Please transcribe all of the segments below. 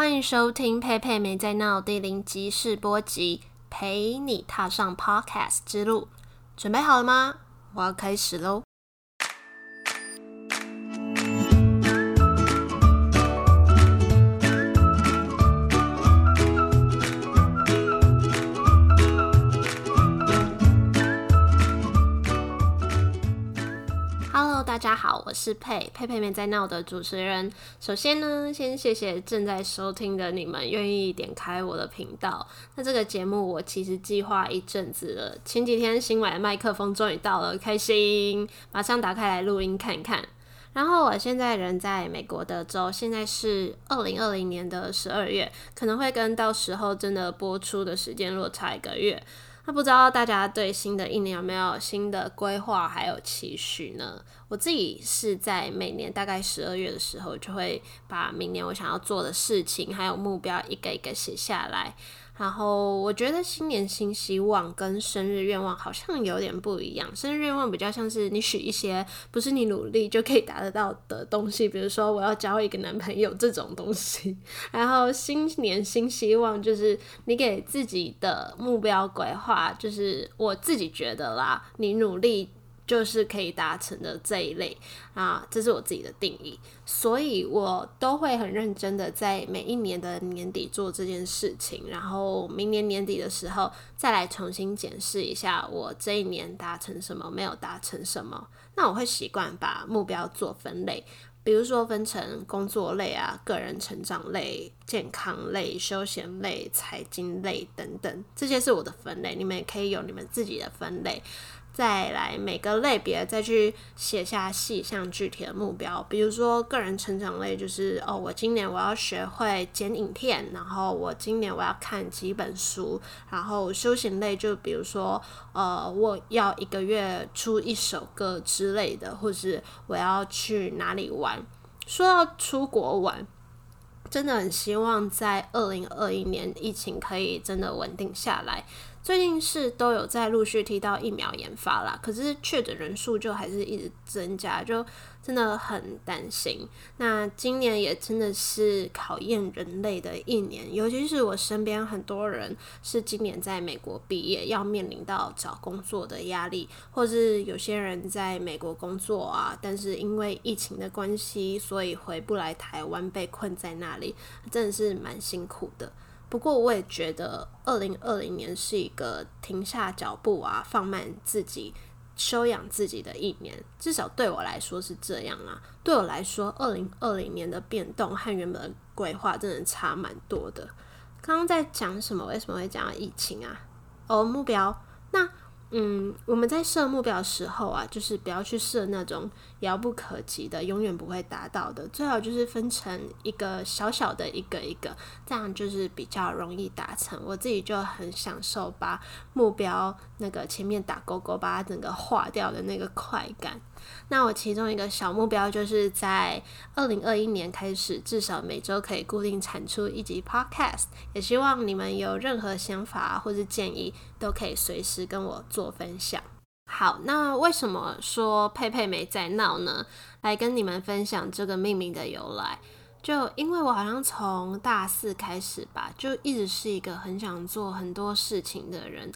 欢迎收听佩佩没在闹第零集试播集，陪你踏上 Podcast 之路，准备好了吗？我要开始喽！是佩佩佩没在闹的主持人。首先呢，先谢谢正在收听的你们愿意点开我的频道。那这个节目我其实计划一阵子了，前几天新买的麦克风终于到了，开心！马上打开来录音看看。然后我现在人在美国德州，现在是二零二零年的十二月，可能会跟到时候真的播出的时间落差一个月。那不知道大家对新的一年有没有新的规划还有期许呢？我自己是在每年大概十二月的时候，就会把明年我想要做的事情还有目标一个一个写下来。然后我觉得新年新希望跟生日愿望好像有点不一样。生日愿望比较像是你许一些不是你努力就可以达得到的东西，比如说我要交一个男朋友这种东西。然后新年新希望就是你给自己的目标规划，就是我自己觉得啦，你努力。就是可以达成的这一类啊，这是我自己的定义，所以我都会很认真的在每一年的年底做这件事情，然后明年年底的时候再来重新检视一下我这一年达成什么，没有达成什么。那我会习惯把目标做分类，比如说分成工作类啊、个人成长类、健康类、休闲类、财经类等等，这些是我的分类，你们也可以有你们自己的分类。再来每个类别再去写下细项具体的目标，比如说个人成长类就是哦，我今年我要学会剪影片，然后我今年我要看几本书，然后休闲类就比如说呃，我要一个月出一首歌之类的，或是我要去哪里玩。说到出国玩，真的很希望在二零二一年疫情可以真的稳定下来。最近是都有在陆续提到疫苗研发啦，可是确诊人数就还是一直增加，就真的很担心。那今年也真的是考验人类的一年，尤其是我身边很多人是今年在美国毕业，要面临到找工作的压力，或是有些人在美国工作啊，但是因为疫情的关系，所以回不来台湾，被困在那里，真的是蛮辛苦的。不过我也觉得，二零二零年是一个停下脚步啊，放慢自己、修养自己的一年。至少对我来说是这样啊。对我来说，二零二零年的变动和原本的规划真的差蛮多的。刚刚在讲什么？为什么会讲疫情啊？哦，目标那。嗯，我们在设目标的时候啊，就是不要去设那种遥不可及的、永远不会达到的，最好就是分成一个小小的一个一个，这样就是比较容易达成。我自己就很享受把目标那个前面打勾勾，把它整个划掉的那个快感。那我其中一个小目标就是在二零二一年开始，至少每周可以固定产出一集 Podcast。也希望你们有任何想法或者建议，都可以随时跟我做分享。好，那为什么说佩佩没在闹呢？来跟你们分享这个命名的由来，就因为我好像从大四开始吧，就一直是一个很想做很多事情的人。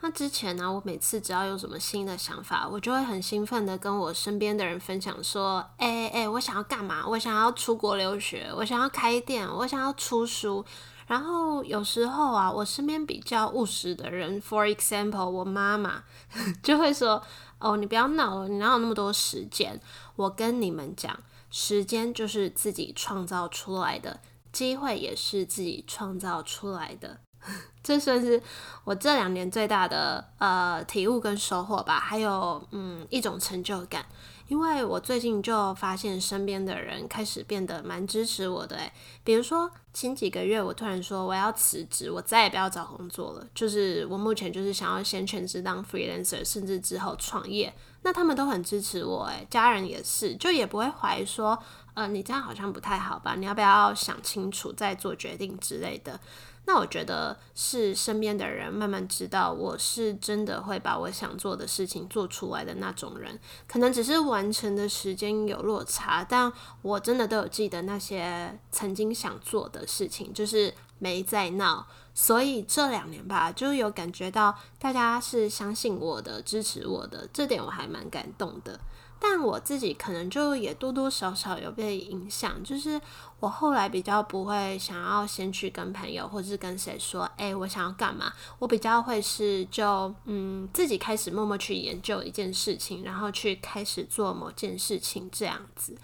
那之前呢，我每次只要有什么新的想法，我就会很兴奋的跟我身边的人分享说：“哎哎哎，我想要干嘛？我想要出国留学，我想要开店，我想要出书。”然后有时候啊，我身边比较务实的人，for example，我妈妈 就会说：“哦，你不要闹了，你哪有那么多时间？我跟你们讲，时间就是自己创造出来的，机会也是自己创造出来的。” 这算是我这两年最大的呃体悟跟收获吧，还有嗯一种成就感，因为我最近就发现身边的人开始变得蛮支持我的，比如说前几个月我突然说我要辞职，我再也不要找工作了，就是我目前就是想要先全职当 freelancer，甚至之后创业，那他们都很支持我诶，家人也是，就也不会怀疑说。呃，你这样好像不太好吧？你要不要想清楚再做决定之类的？那我觉得是身边的人慢慢知道我是真的会把我想做的事情做出来的那种人，可能只是完成的时间有落差，但我真的都有记得那些曾经想做的事情，就是没在闹。所以这两年吧，就有感觉到大家是相信我的、支持我的，这点我还蛮感动的。但我自己可能就也多多少少有被影响，就是我后来比较不会想要先去跟朋友或是跟谁说，哎，我想要干嘛？我比较会是就嗯自己开始默默去研究一件事情，然后去开始做某件事情这样子。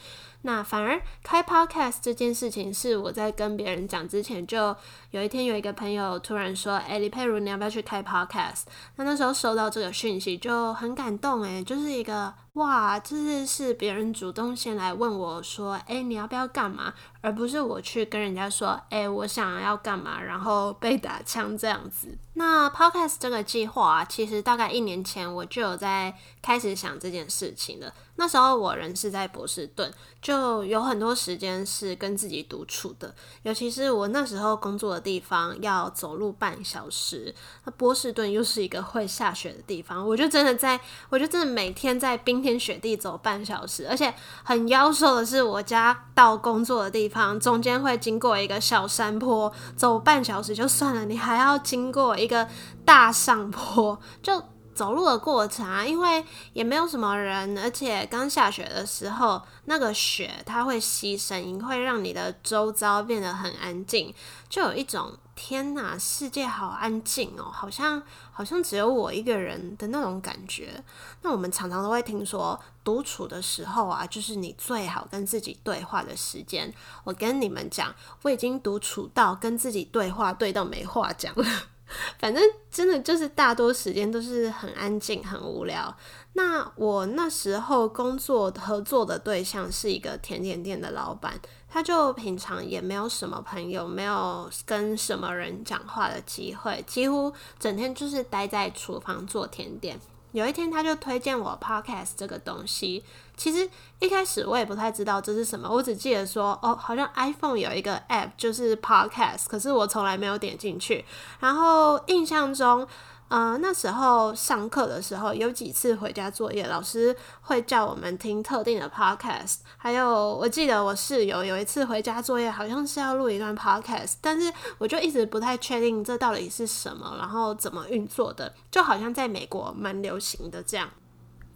那反而开 podcast 这件事情是我在跟别人讲之前，就有一天有一个朋友突然说：“哎，李佩如，你要不要去开 podcast？” 那那时候收到这个讯息就很感动，诶，就是一个哇，这是是别人主动先来问我说：“哎，你要不要干嘛？”而不是我去跟人家说：“哎，我想要干嘛？”然后被打枪这样子。那 podcast 这个计划啊，其实大概一年前我就有在开始想这件事情了。那时候我人是在波士顿，就有很多时间是跟自己独处的。尤其是我那时候工作的地方要走路半小时，那波士顿又是一个会下雪的地方，我就真的在，我就真的每天在冰天雪地走半小时。而且很妖兽的是，我家到工作的地方中间会经过一个小山坡，走半小时就算了，你还要经过一个大上坡，就。走路的过程啊，因为也没有什么人，而且刚下雪的时候，那个雪它会吸声音，会让你的周遭变得很安静，就有一种天哪，世界好安静哦，好像好像只有我一个人的那种感觉。那我们常常都会听说，独处的时候啊，就是你最好跟自己对话的时间。我跟你们讲，我已经独处到跟自己对话，对到没话讲了。反正真的就是大多时间都是很安静、很无聊。那我那时候工作合作的对象是一个甜点店的老板，他就平常也没有什么朋友，没有跟什么人讲话的机会，几乎整天就是待在厨房做甜点。有一天，他就推荐我 podcast 这个东西。其实一开始我也不太知道这是什么，我只记得说，哦，好像 iPhone 有一个 app 就是 podcast，可是我从来没有点进去。然后印象中。呃，那时候上课的时候，有几次回家作业，老师会叫我们听特定的 podcast。还有，我记得我室友有一次回家作业，好像是要录一段 podcast，但是我就一直不太确定这到底是什么，然后怎么运作的，就好像在美国蛮流行的这样。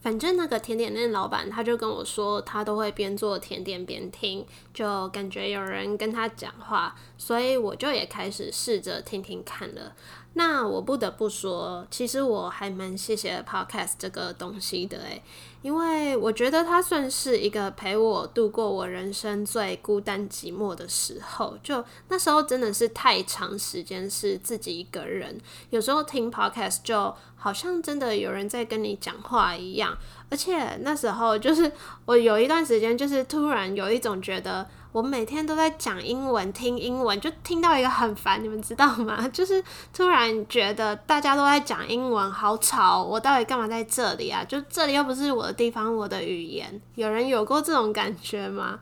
反正那个甜点店老板他就跟我说，他都会边做甜点边听，就感觉有人跟他讲话，所以我就也开始试着听听看了。那我不得不说，其实我还蛮谢谢 Podcast 这个东西的诶，因为我觉得它算是一个陪我度过我人生最孤单寂寞的时候。就那时候真的是太长时间是自己一个人，有时候听 Podcast 就好像真的有人在跟你讲话一样。而且那时候就是我有一段时间就是突然有一种觉得。我每天都在讲英文，听英文就听到一个很烦，你们知道吗？就是突然觉得大家都在讲英文，好吵，我到底干嘛在这里啊？就这里又不是我的地方，我的语言，有人有过这种感觉吗？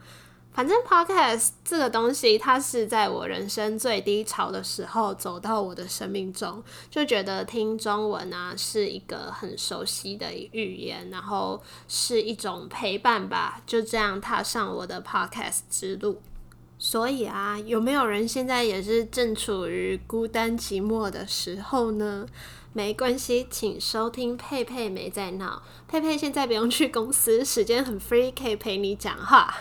反正 podcast 这个东西，它是在我人生最低潮的时候走到我的生命中，就觉得听中文啊是一个很熟悉的语言，然后是一种陪伴吧。就这样踏上我的 podcast 之路。所以啊，有没有人现在也是正处于孤单寂寞的时候呢？没关系，请收听佩佩没在闹。佩佩现在不用去公司，时间很 free，可以陪你讲话。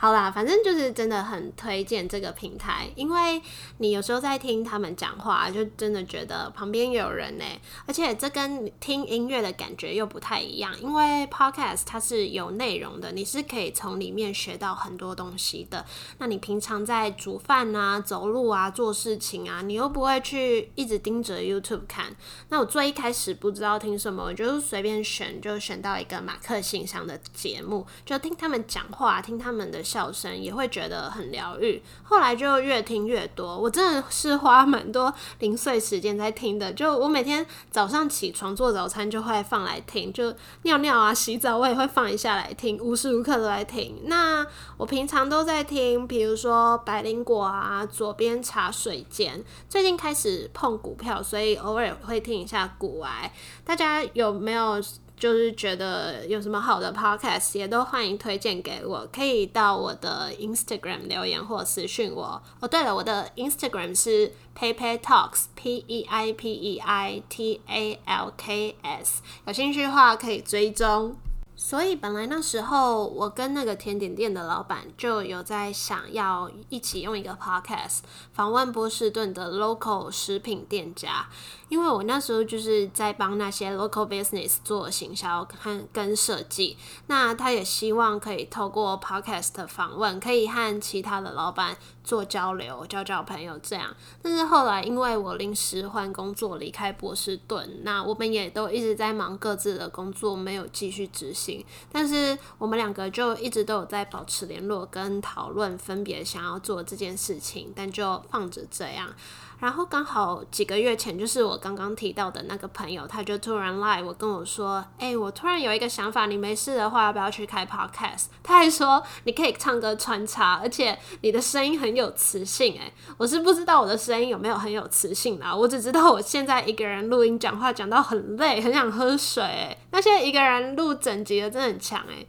好啦，反正就是真的很推荐这个平台，因为你有时候在听他们讲话，就真的觉得旁边有人呢，而且这跟听音乐的感觉又不太一样。因为 podcast 它是有内容的，你是可以从里面学到很多东西的。那你平常在煮饭啊、走路啊、做事情啊，你又不会去一直盯着 YouTube 看。那我最一开始不知道听什么，我就随便选，就选到一个马克信箱的节目，就听他们讲话，听他们的。笑声，也会觉得很疗愈。后来就越听越多，我真的是花蛮多零碎时间在听的。就我每天早上起床做早餐就会放来听，就尿尿啊、洗澡我也会放一下来听，无时无刻都在听。那我平常都在听，比如说百灵果啊、左边茶水间。最近开始碰股票，所以偶尔会听一下股癌。大家有没有？就是觉得有什么好的 podcast，也都欢迎推荐给我，可以到我的 Instagram 留言或私讯我。哦，对了，我的 Instagram 是 Peipei Talks，P E I P E I T A L K S，有兴趣的话可以追踪。所以本来那时候我跟那个甜点店的老板就有在想要一起用一个 podcast 访问波士顿的 local 食品店家。因为我那时候就是在帮那些 local business 做行销和跟设计，那他也希望可以透过 podcast 访问，可以和其他的老板做交流，交交朋友这样。但是后来因为我临时换工作离开波士顿，那我们也都一直在忙各自的工作，没有继续执行。但是我们两个就一直都有在保持联络跟讨论，分别想要做这件事情，但就放着这样。然后刚好几个月前，就是我刚刚提到的那个朋友，他就突然来我跟我说：“哎，我突然有一个想法，你没事的话，要不要去开 podcast？” 他还说你可以唱歌穿插，而且你的声音很有磁性。哎，我是不知道我的声音有没有很有磁性啦，我只知道我现在一个人录音讲话讲到很累，很想喝水。哎，那现在一个人录整集的真的很强哎。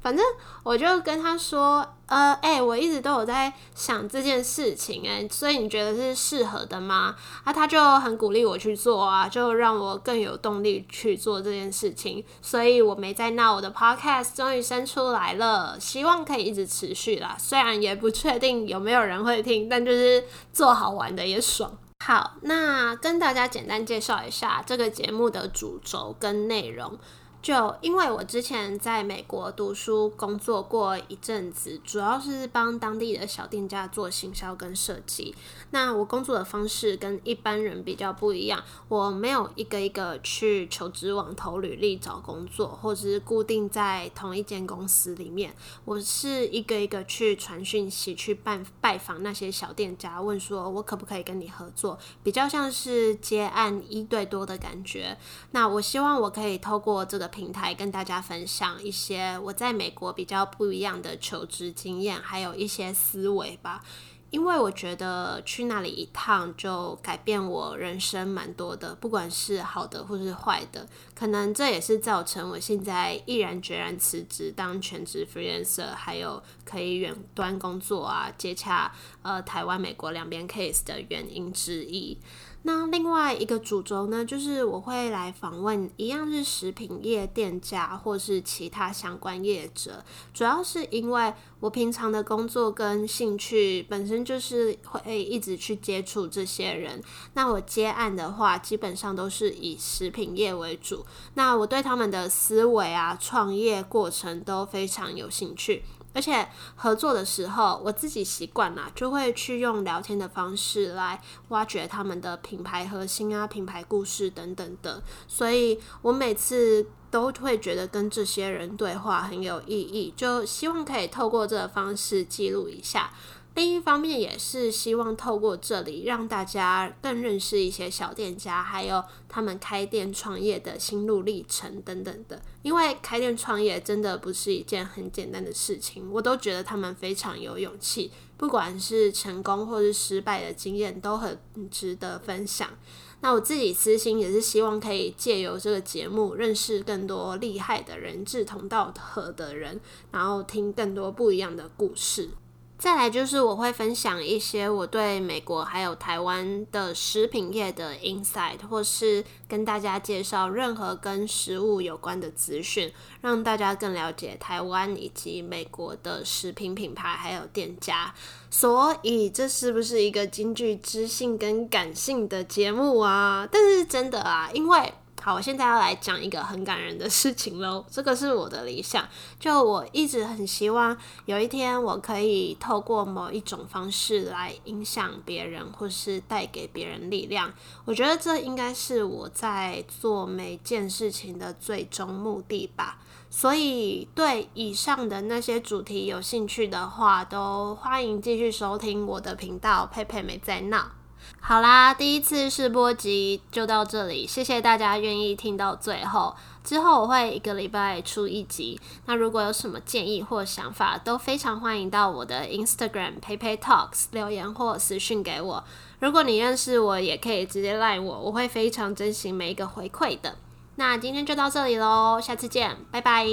反正我就跟他说，呃，哎，我一直都有在想这件事情，哎，所以你觉得是适合的吗？啊，他就很鼓励我去做啊，就让我更有动力去做这件事情。所以我没在闹，我的 podcast 终于生出来了，希望可以一直持续啦。虽然也不确定有没有人会听，但就是做好玩的也爽。好，那跟大家简单介绍一下这个节目的主轴跟内容。就因为我之前在美国读书工作过一阵子，主要是帮当地的小店家做行销跟设计。那我工作的方式跟一般人比较不一样，我没有一个一个去求职网投履历找工作，或者是固定在同一间公司里面。我是一个一个去传讯息，去拜拜访那些小店家，问说我可不可以跟你合作，比较像是接案一对多的感觉。那我希望我可以透过这个。平台跟大家分享一些我在美国比较不一样的求职经验，还有一些思维吧。因为我觉得去那里一趟就改变我人生蛮多的，不管是好的或是坏的。可能这也是造成我现在毅然决然辞职当全职 freelancer，还有可以远端工作啊，接洽呃台湾、美国两边 case 的原因之一。那另外一个主轴呢，就是我会来访问一样是食品业店家或是其他相关业者，主要是因为我平常的工作跟兴趣本身就是会一直去接触这些人。那我接案的话，基本上都是以食品业为主。那我对他们的思维啊、创业过程都非常有兴趣。而且合作的时候，我自己习惯啦，就会去用聊天的方式来挖掘他们的品牌核心啊、品牌故事等等的。所以我每次都会觉得跟这些人对话很有意义，就希望可以透过这个方式记录一下。另一方面，也是希望透过这里让大家更认识一些小店家，还有他们开店创业的心路历程等等的。因为开店创业真的不是一件很简单的事情，我都觉得他们非常有勇气，不管是成功或是失败的经验都很值得分享。那我自己私心也是希望可以借由这个节目认识更多厉害的人、志同道合的人，然后听更多不一样的故事。再来就是我会分享一些我对美国还有台湾的食品业的 insight，或是跟大家介绍任何跟食物有关的资讯，让大家更了解台湾以及美国的食品品牌还有店家。所以这是不是一个京剧知性跟感性的节目啊？但是真的啊，因为。好，我现在要来讲一个很感人的事情喽。这个是我的理想，就我一直很希望有一天我可以透过某一种方式来影响别人，或是带给别人力量。我觉得这应该是我在做每件事情的最终目的吧。所以，对以上的那些主题有兴趣的话，都欢迎继续收听我的频道。佩佩没在闹。好啦，第一次试播集就到这里，谢谢大家愿意听到最后。之后我会一个礼拜出一集。那如果有什么建议或想法，都非常欢迎到我的 Instagram 佩佩 Talks 留言或私讯给我。如果你认识我，也可以直接赖我，我会非常珍惜每一个回馈的。那今天就到这里喽，下次见，拜拜。